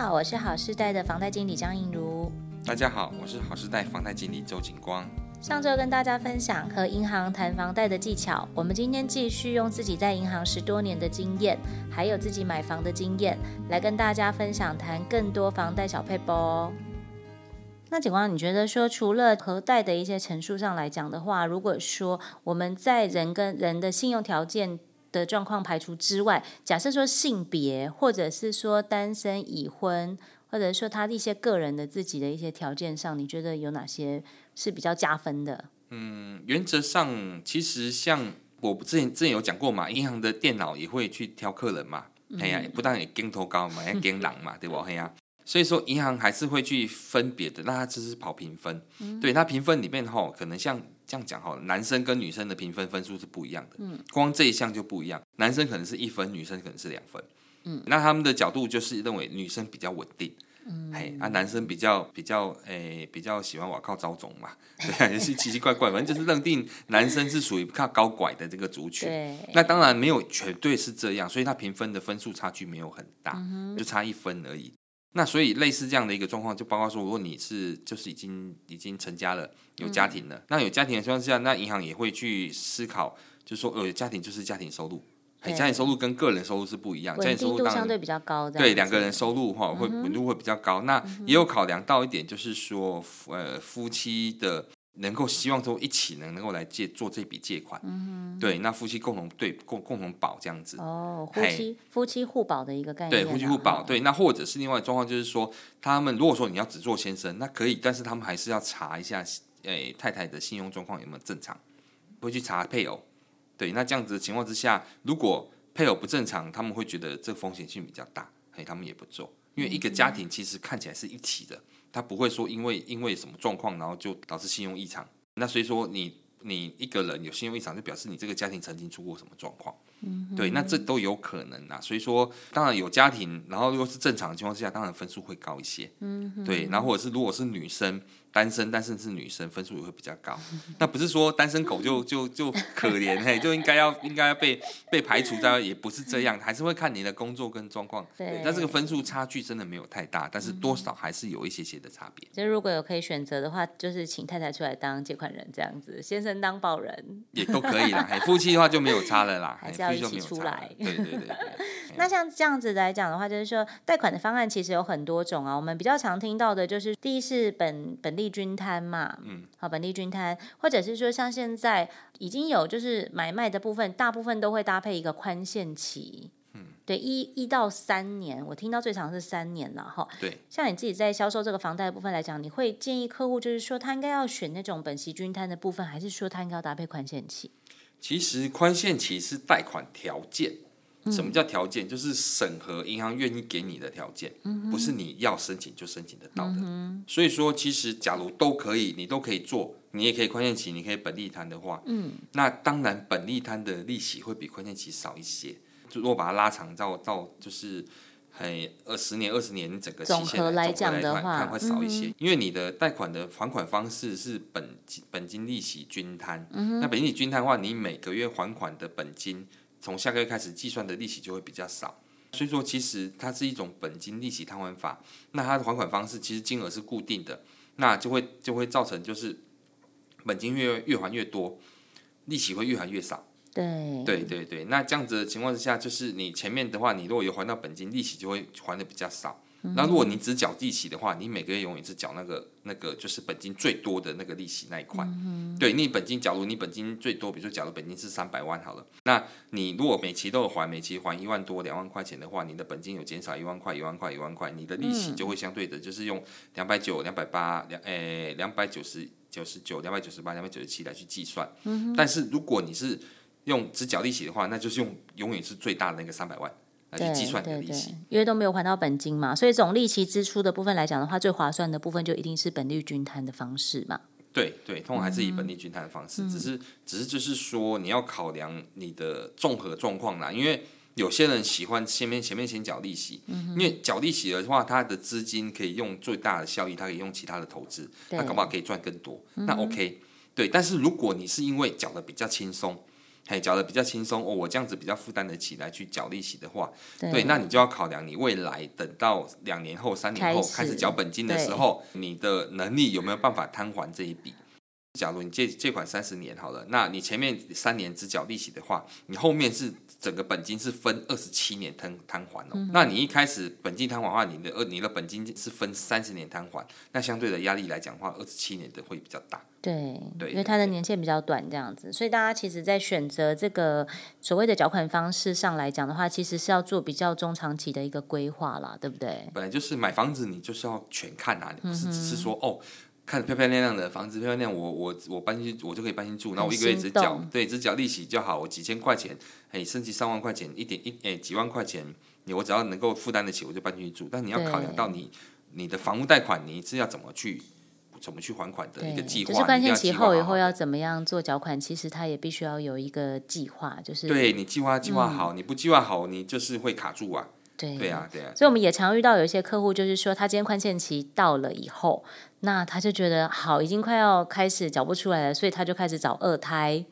好，我是好世代的房贷经理张映如。大家好，我是好世代房贷经理周景光。上周跟大家分享和银行谈房贷的技巧，我们今天继续用自己在银行十多年的经验，还有自己买房的经验，来跟大家分享谈更多房贷小配包哦。那景光，你觉得说除了核贷的一些陈述上来讲的话，如果说我们在人跟人的信用条件的状况排除之外，假设说性别，或者是说单身、已婚，或者说他的一些个人的自己的一些条件上，你觉得有哪些？是比较加分的。嗯，原则上其实像我之前之前有讲过嘛，银行的电脑也会去挑客人嘛，哎呀、嗯，不但也跟头高嘛，也跟狼嘛，对不？哎呀，所以说银行还是会去分别的，那它只是跑评分。嗯、对，那评分里面吼，可能像这样讲哈，男生跟女生的评分分数是不一样的。嗯，光这一项就不一样，男生可能是一分，女生可能是两分。嗯，那他们的角度就是认为女生比较稳定。嗯，嘿，啊，男生比较比较，诶、欸，比较喜欢我靠招总嘛，对，也是奇奇怪怪，反正就是认定男生是属于靠高拐的这个族群。对，那当然没有绝对是这样，所以他评分的分数差距没有很大，嗯、就差一分而已。那所以类似这样的一个状况，就包括说，如果你是就是已经已经成家了，有家庭了，嗯、那有家庭的情况下，那银行也会去思考，就是说，呃家庭就是家庭收入。哎家庭收入跟个人收入是不一样，家庭收入当然相对比较高，对两个人收入哈会稳度会比较高。那也有考量到一点，就是说，呃，夫妻的能够希望说一起能能够来借做这笔借款，对，那夫妻共同对共共同保这样子。哦，夫妻夫妻互保的一个概念。对，夫妻互保，对，那或者是另外状况，就是说，他们如果说你要只做先生，那可以，但是他们还是要查一下，诶，太太的信用状况有没有正常，会去查配偶。对，那这样子的情况之下，如果配偶不正常，他们会觉得这个风险性比较大，嘿，他们也不做。因为一个家庭其实看起来是一起的，他不会说因为因为什么状况，然后就导致信用异常。那所以说你你一个人有信用异常，就表示你这个家庭曾经出过什么状况。嗯，对，那这都有可能啊。所以说，当然有家庭，然后如果是正常的情况之下，当然分数会高一些。嗯，对，然后或者是如果是女生。单身，但是是女生，分数也会比较高。那不是说单身狗就就就可怜嘿，就应该要应该要被被排除在外，也不是这样，还是会看你的工作跟状况。对，但这个分数差距真的没有太大，但是多少还是有一些些的差别。就如果有可以选择的话，就是请太太出来当借款人这样子，先生当保人也都可以啦。夫妻的话就没有差了啦，还是要一起出来。对对对，对。那像这样子来讲的话，就是说贷款的方案其实有很多种啊。我们比较常听到的就是第一是本本地均摊嘛，嗯，好，本地均摊，或者是说像现在已经有就是买卖的部分，大部分都会搭配一个宽限期，嗯，对，一一到三年，我听到最长是三年了哈。对，像你自己在销售这个房贷的部分来讲，你会建议客户就是说他应该要选那种本息均摊的部分，还是说他应该要搭配宽限期？其实宽限期是贷款条件。什么叫条件？就是审核银行愿意给你的条件，不是你要申请就申请得到的。所以说，其实假如都可以，你都可以做，你也可以宽限期，你可以本利摊的话，那当然本利摊的利息会比宽限期少一些。就如果把它拉长到到就是很二十年、二十年整个期限来讲的话，看会少一些，因为你的贷款的还款方式是本金本金利息均摊。那本金利息均摊的话，你每个月还款的本金。从下个月开始计算的利息就会比较少，所以说其实它是一种本金利息摊还法。那它的还款方式其实金额是固定的，那就会就会造成就是本金越越还越多，利息会越还越少。对对对对，那这样子的情况之下，就是你前面的话，你如果有还到本金，利息就会还的比较少。那如果你只缴利息的话，你每个月永远是缴那个那个就是本金最多的那个利息那一块。嗯、对，你本金，假如你本金最多，比如说假如本金是三百万好了，那你如果每期都有还，每期还一万多两万块钱的话，你的本金有减少一万块一万块一万块，你的利息就会相对的，就是用两百九两百八两诶两百九十九十九两百九十八两百九十七来去计算。嗯、但是如果你是用只缴利息的话，那就是用永远是最大的那个三百万。来去计算你的利息，因为都没有还到本金嘛，所以总利息支出的部分来讲的话，最划算的部分就一定是本利均摊的方式嘛。对对，通常还是以本利均摊的方式，嗯、只是只是就是说你要考量你的综合状况啦，因为有些人喜欢前面前面先缴利息，嗯、因为缴利息的话，他的资金可以用最大的效益，他可以用其他的投资，他搞不好可以赚更多，嗯、那 OK。对，但是如果你是因为缴的比较轻松，嘿，缴的比较轻松哦，我这样子比较负担得起来去缴利息的话，对，对，那你就要考量你未来等到两年后、三年后开始缴本金的时候，你的能力有没有办法摊还这一笔？假如你借借款三十年好了，那你前面三年只缴利息的话，你后面是整个本金是分二十七年摊摊还哦。嗯、那你一开始本金摊还的话，你的二你的本金是分三十年摊还，那相对的压力来讲的话，二十七年的会比较大。对，对，因为它的年限比较短，这样子，所以大家其实，在选择这个所谓的缴款方式上来讲的话，其实是要做比较中长期的一个规划啦，对不对？本来就是买房子，你就是要全看啊，你不是只是说、嗯、哦。看漂漂亮亮的房子，漂漂亮亮，我我我搬进去，我就可以搬进住。那我一个月只缴，对，只缴利息就好。我几千块钱，哎，甚至上万块钱，一点一哎几万块钱，你我只要能够负担得起，我就搬进去住。但你要考量到你你的房屋贷款，你是要怎么去怎么去还款的一个计划。就是宽限期后以后要怎么样做缴款，其实它也必须要有一个计划。就是对你计划计划好，嗯、你不计划好，你就是会卡住啊。对对啊，对啊，所以我们也常遇到有一些客户，就是说他今天宽限期到了以后，那他就觉得好，已经快要开始缴不出来了，所以他就开始找二胎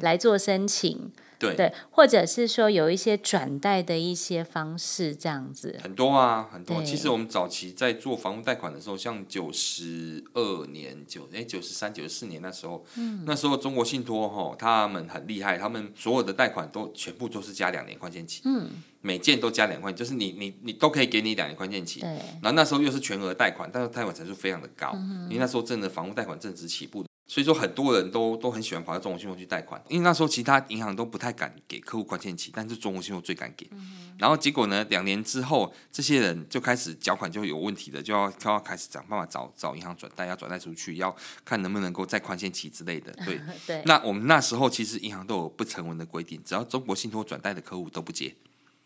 来做申请。嗯对，对，或者是说有一些转贷的一些方式，这样子很多啊，很多。其实我们早期在做房屋贷款的时候，像九十二年、九哎九十三、九十四年那时候，嗯，那时候中国信托哈，他们很厉害，他们所有的贷款都全部都是加两年宽限期，嗯，每件都加两块，就是你你你都可以给你两年宽限期，对。然后那时候又是全额贷款，但是贷款成数非常的高，嗯，因为那时候真的房屋贷款正值起步。所以说很多人都都很喜欢跑到中国信托去贷款，因为那时候其他银行都不太敢给客户宽限期，但是中国信托最敢给。嗯、然后结果呢，两年之后，这些人就开始缴款就有问题的，就要就要开始想办法找找银行转贷，要转贷出去，要看能不能够再宽限期之类的。对对。那我们那时候其实银行都有不成文的规定，只要中国信托转贷的客户都不接，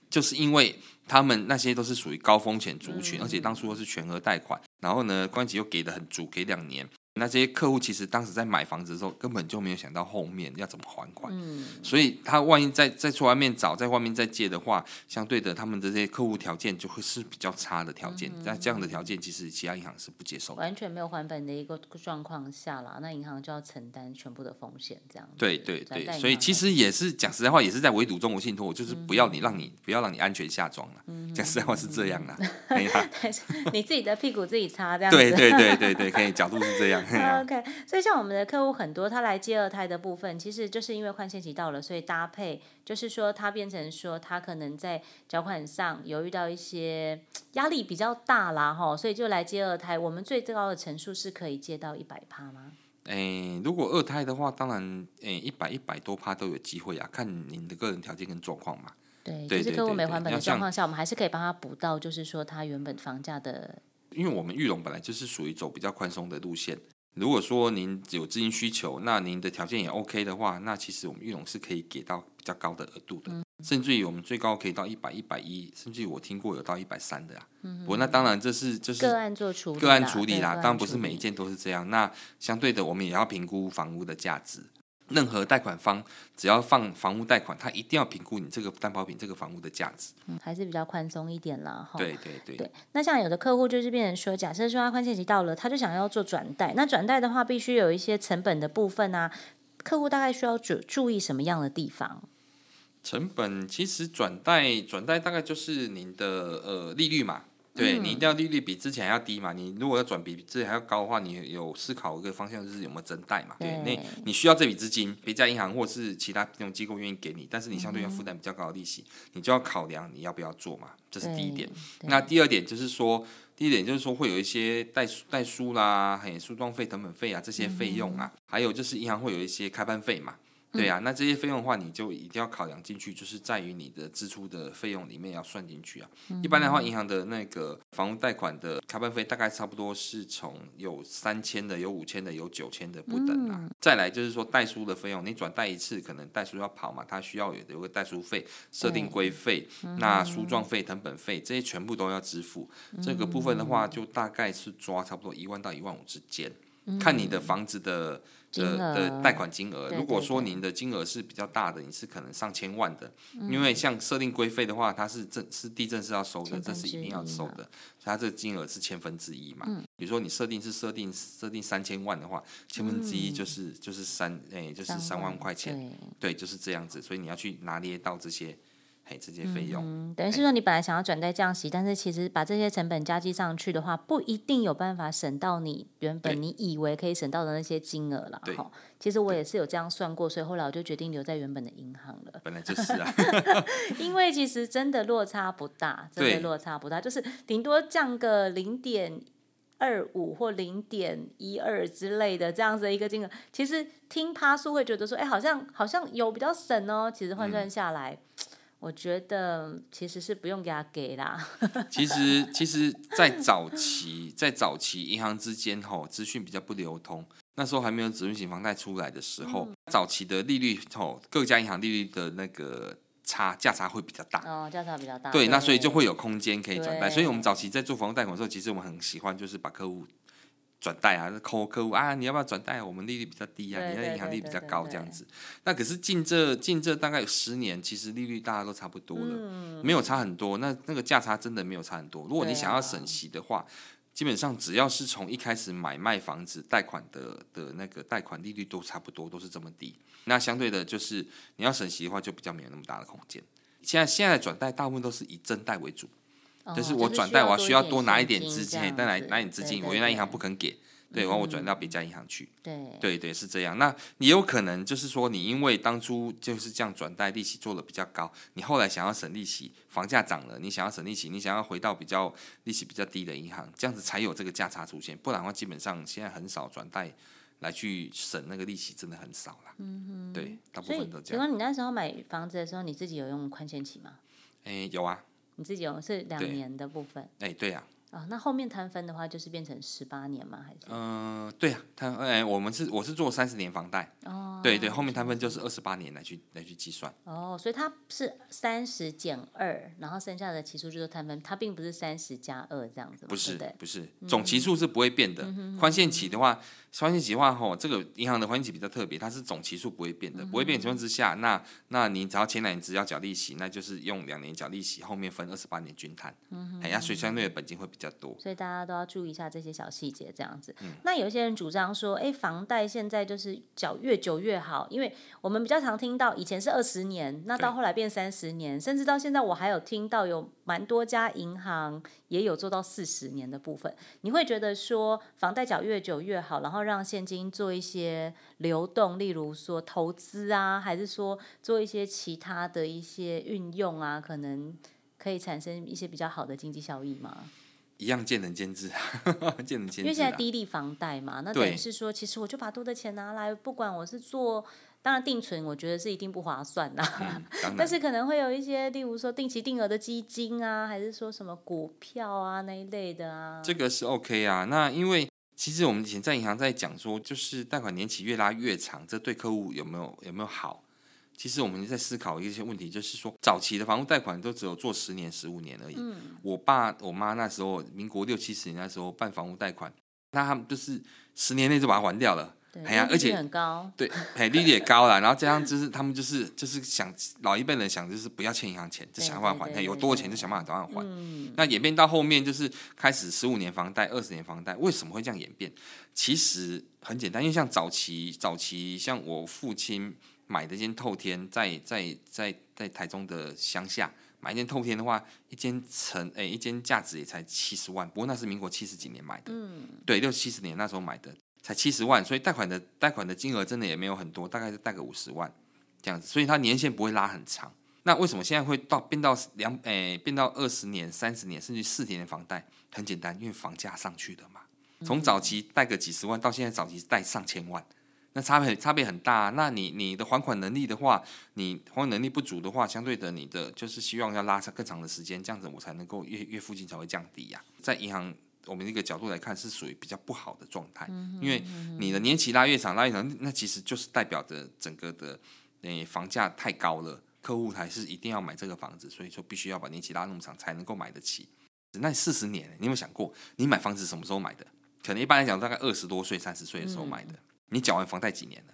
就是因为他们那些都是属于高风险族群，嗯、而且当初都是全额贷款，然后呢，宽限期又给的很足，给两年。那这些客户其实当时在买房子的时候，根本就没有想到后面要怎么还款，嗯、所以他万一再再去外面找，在外面再借的话，相对的他们的这些客户条件就会是比较差的条件。那、嗯、这样的条件，其实其他银行是不接受的。完全没有还本的一个状况下啦，那银行就要承担全部的风险，这样。对对对，所以其实也是讲实在话，也是在围堵中国信托，就是不要你让你不要让你安全下庄了。讲、嗯、实在话是这样啦。你自己的屁股自己擦，这样子。对对对对对，可以角度是这样。OK。所以像我们的客户很多，他来接二胎的部分，其实就是因为宽限期到了，所以搭配就是说他变成说他可能在缴款上有遇到一些压力比较大啦，哈，所以就来接二胎。我们最高的成数是可以接到一百趴吗？诶，如果二胎的话，当然诶一百一百多趴都有机会啊，看您的个人条件跟状况嘛。对，就是客户没还本的状况下，我们还是可以帮他补到，就是说他原本房价的。因为我们裕隆本来就是属于走比较宽松的路线。如果说您有资金需求，那您的条件也 OK 的话，那其实我们玉龙是可以给到比较高的额度的，嗯、甚至于我们最高可以到一百、一百一，甚至于我听过有到一百三的啊。嗯、不过那当然这是就是个案做处理，个案处理啦，当然不是每一件都是这样。那相对的，我们也要评估房屋的价值。任何贷款方只要放房屋贷款，他一定要评估你这个担保品这个房屋的价值，嗯，还是比较宽松一点啦，哈。对对对，对。那像有的客户就是变成说，假设说他宽限期到了，他就想要做转贷，那转贷的话必须有一些成本的部分啊，客户大概需要注注意什么样的地方？成本其实转贷转贷大概就是您的呃利率嘛。对，你一定要利率比之前还要低嘛。你如果要转比之前还要高的话，你有思考一个方向，就是有没有增贷嘛。对，那你需要这笔资金，别家银行或是其他金融机构愿意给你，但是你相对要负担比较高的利息，嗯、你就要考量你要不要做嘛。这是第一点。那第二点就是说，第一点就是说会有一些代代书啦，还有书状费、成本费啊这些费用啊，嗯、还有就是银行会有一些开办费嘛。对啊，那这些费用的话，你就一定要考量进去，就是在于你的支出的费用里面要算进去啊。嗯、一般的话，银行的那个房屋贷款的开办费大概差不多是从有三千的、有五千的、有九千的不等啊。嗯、再来就是说代书的费用，你转贷一次，可能代书要跑嘛，它需要有有个代书费、设定规费、嗯、那书状费、成本费这些全部都要支付。嗯、这个部分的话，就大概是抓差不多一万到一万五之间。看你的房子的的的贷款金额，如果说您的金额是比较大的，你是可能上千万的，因为像设定规费的话，它是正是地震是要收的，这是一定要收的，它这个金额是千分之一嘛。比如说你设定是设定设定三千万的话，千分之一就是就是三哎就是三万块钱，对，就是这样子，所以你要去拿捏到这些。嘿，这些费用，嗯，等于是说你本来想要转贷降息，但是其实把这些成本加计上去的话，不一定有办法省到你原本你以为可以省到的那些金额了。哈，其实我也是有这样算过，所以后来我就决定留在原本的银行了。本来就是啊，因为其实真的落差不大，真的落差不大，就是顶多降个零点二五或零点一二之类的这样子的一个金额。其实听趴数会觉得说，哎，好像好像有比较省哦。其实换算下来。嗯我觉得其实是不用给他给啦。其实，其实，在早期，在早期银行之间吼资讯比较不流通，那时候还没有指数型房贷出来的时候，嗯、早期的利率吼各家银行利率的那个差价差会比较大。哦，价差比较大。对，那所以就会有空间可以转贷。所以我们早期在做房屋贷款的时候，其实我们很喜欢就是把客户。转贷啊，扣客户啊，你要不要转贷？我们利率比较低啊，你的银行利率比较高，这样子。那可是近这近这大概有十年，其实利率大家都差不多了，嗯、没有差很多。那那个价差真的没有差很多。如果你想要省息的话，啊、基本上只要是从一开始买卖房子贷款的的那个贷款利率都差不多，都是这么低。那相对的，就是你要省息的话，就比较没有那么大的空间。现在现在转贷大部分都是以增贷为主。就是我转贷，我要需要多拿一点资金，但来拿点资金，我原来银行不肯给，对，然后我转到别家银行去，对，对对是这样。那也有可能就是说，你因为当初就是这样转贷，利息做的比较高，你后来想要省利息，房价涨了，你想要省利息，你想要回到比较利息比较低的银行，这样子才有这个价差出现。不然的话，基本上现在很少转贷来去省那个利息，真的很少了。嗯哼，对，大部分都这样。请问你那时候买房子的时候，你自己有用宽限期吗？哎，有啊。你自己有是两年的部分，哎，对呀。啊，那后面摊分的话，就是变成十八年吗？还是？嗯，对呀，摊哎，我们是我是做三十年房贷，哦，对对，后面摊分就是二十八年来去来去计算。哦，所以它是三十减二，然后剩下的期数就是摊分，它并不是三十加二这样子。不是，不是，总期数是不会变的。宽限期的话，宽限期的话，吼，这个银行的宽限期比较特别，它是总期数不会变的，不会变的情况之下，那那你只要前两年只要缴利息，那就是用两年缴利息，后面分二十八年均摊，哎呀，所以相对的本金会比较多。所以大家。都要注意一下这些小细节，这样子。嗯、那有些人主张说，哎，房贷现在就是缴越久越好，因为我们比较常听到以前是二十年，那到后来变三十年，甚至到现在我还有听到有蛮多家银行也有做到四十年的部分。你会觉得说，房贷缴越久越好，然后让现金做一些流动，例如说投资啊，还是说做一些其他的一些运用啊，可能可以产生一些比较好的经济效益吗？一样见仁见智，见仁见智。因为现在低利房贷嘛，那等于是说，其实我就把多的钱拿来，不管我是做，当然定存，我觉得是一定不划算的。嗯、但是可能会有一些，例如说定期定额的基金啊，还是说什么股票啊那一类的啊。这个是 OK 啊。那因为其实我们以前在银行在讲说，就是贷款年期越拉越长，这对客户有没有有没有好？其实我们在思考一些问题，就是说早期的房屋贷款都只有做十年、十五年而已。嗯、我爸、我妈那时候，民国六七十年那时候办房屋贷款，那他们就是十年内就把它还掉了。对，哎呀，而且很高。对，哎，利率也高了。然后这样就是他们就是就是想老一辈人想就是不要欠银行钱，就想办法还。有多少钱就想办法找他还。嗯、那演变到后面就是开始十五年房贷、二十年房贷，为什么会这样演变？其实很简单，因为像早期早期像我父亲。买的一间透天，在在在在台中的乡下买一间透天的话，一间成诶，一间价值也才七十万，不过那是民国七十几年买的，嗯，对，六七十年那时候买的才七十万，所以贷款的贷款的金额真的也没有很多，大概是贷个五十万这样子，所以它年限不会拉很长。那为什么现在会到变到两诶变到二十年、三十年甚至四十年的房贷？很简单，因为房价上去的嘛，从早期贷个几十万到现在早期贷上千万。那差别差别很大。那你你的还款能力的话，你还款能力不足的话，相对的你的就是希望要拉长更长的时间，这样子我才能够月月付金才会降低呀、啊。在银行我们这个角度来看，是属于比较不好的状态，因为你的年期拉越长，拉越长，那其实就是代表着整个的诶房价太高了，客户还是一定要买这个房子，所以说必须要把年期拉那么长才能够买得起。那四十年，你有没有想过，你买房子什么时候买的？可能一般来讲，大概二十多岁、三十岁的时候买的。嗯、你缴完房贷几年了？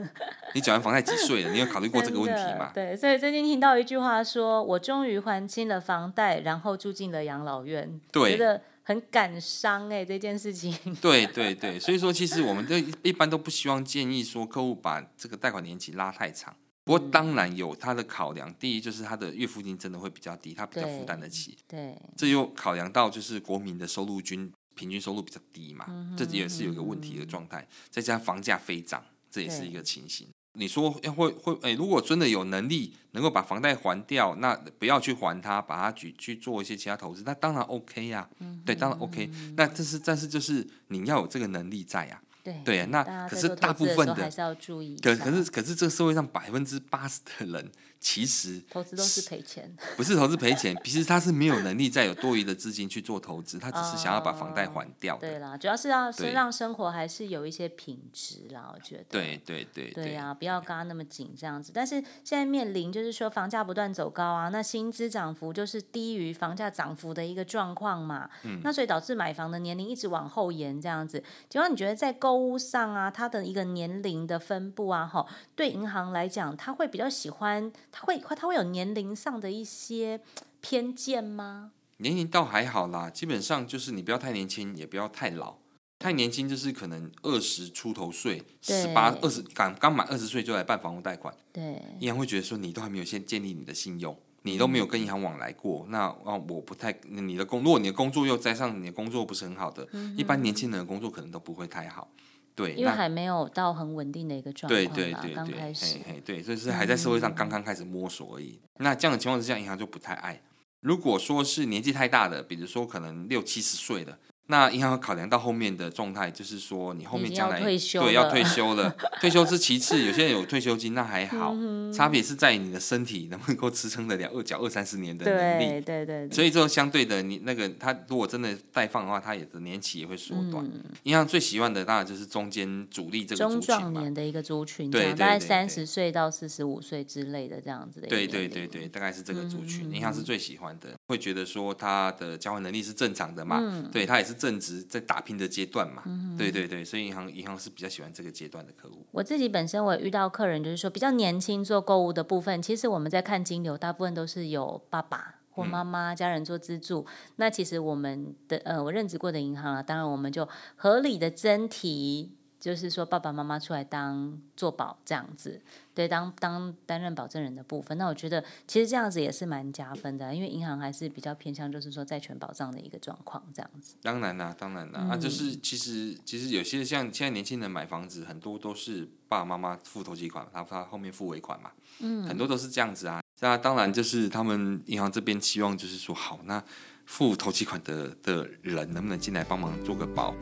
你缴完房贷几岁了？你有考虑过这个问题吗？对，所以最近听到一句话说：“我终于还清了房贷，然后住进了养老院。”对，觉得很感伤哎、欸，这件事情。对对对，所以说其实我们都一般都不希望建议说客户把这个贷款年期拉太长。不过当然有他的考量，第一就是他的月付金真的会比较低，他比较负担得起。对，这又考量到就是国民的收入均平均收入比较低嘛，嗯、这也是有一个问题的状态。再加上房价飞涨，这也是一个情形。你说要会会诶，如果真的有能力能够把房贷还掉，那不要去还它，把它去去做一些其他投资，那当然 OK 呀、啊嗯。对，当然 OK。那这是但是就是你要有这个能力在呀、啊。对，对，那可是大部分的，还是要注意。可可是可是这个社会上百分之八十的人。其实投资都是赔钱，不是投资赔钱，其实他是没有能力再有多余的资金去做投资，他只是想要把房贷还掉。对啦，主要是要是让生活还是有一些品质啦，我觉得。对对对对呀、啊，不要跟他那么紧这样子。但是现在面临就是说房价不断走高啊，那薪资涨幅就是低于房价涨幅的一个状况嘛。嗯。那所以导致买房的年龄一直往后延这样子。请问你觉得在购物上啊，它的一个年龄的分布啊，哈，对银行来讲，他会比较喜欢？他会他会有年龄上的一些偏见吗？年龄倒还好啦，基本上就是你不要太年轻，也不要太老。太年轻就是可能二十出头岁，十八、二十刚刚满二十岁就来办房屋贷款。对，银行会觉得说你都还没有先建立你的信用，你都没有跟银行往来过，嗯、那啊我不太你的工，如果你的工作又加上你的工作不是很好的，嗯、一般年轻人的工作可能都不会太好。对，因为还没有到很稳定的一个状况，对对对，刚开始，嘿嘿，对，所以是还在社会上刚刚开始摸索而已。嗯、那这样的情况之下，银行就不太爱。如果说是年纪太大的，比如说可能六七十岁的。那银行考量到后面的状态，就是说你后面将来对要退休了，退休是其次，有些人有退休金那还好，嗯、差别是在于你的身体能不能够支撑得了二缴二三十年的能力，对对对，对。所以说相对的，你那个他如果真的贷放的话，他也的年期也会缩短。银、嗯、行最喜欢的当然就是中间主力这个族群中壮年的一个族群，对，大概三十岁到四十五岁之类的这样子的。对对对对，大概是这个族群，银、嗯、行是最喜欢的，会觉得说他的交换能力是正常的嘛，嗯、对他也是正值在打。拼的阶段嘛、嗯，对对对，所以银行银行是比较喜欢这个阶段的客户。我自己本身我也遇到客人，就是说比较年轻做购物的部分，其实我们在看金流，大部分都是有爸爸或妈妈家人做资助、嗯。那其实我们的呃，我任职过的银行啊，当然我们就合理的增提。就是说，爸爸妈妈出来当做保这样子，对，当当担任保证人的部分，那我觉得其实这样子也是蛮加分的，因为银行还是比较偏向就是说债权保障的一个状况这样子。当然啦，当然啦，嗯、啊，就是其实其实有些像现在年轻人买房子，很多都是爸爸妈妈付头期款，然后他后面付尾款嘛，嗯，很多都是这样子啊。那当然就是他们银行这边期望就是说，好，那付头期款的的人能不能进来帮忙做个保？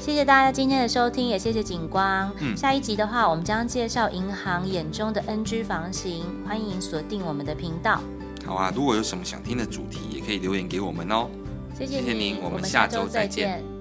谢谢大家今天的收听，也谢谢景光。嗯，下一集的话，我们将介绍银行眼中的 NG 房型，欢迎锁定我们的频道。好啊，如果有什么想听的主题，也可以留言给我们哦。谢谢您，我们下周再见。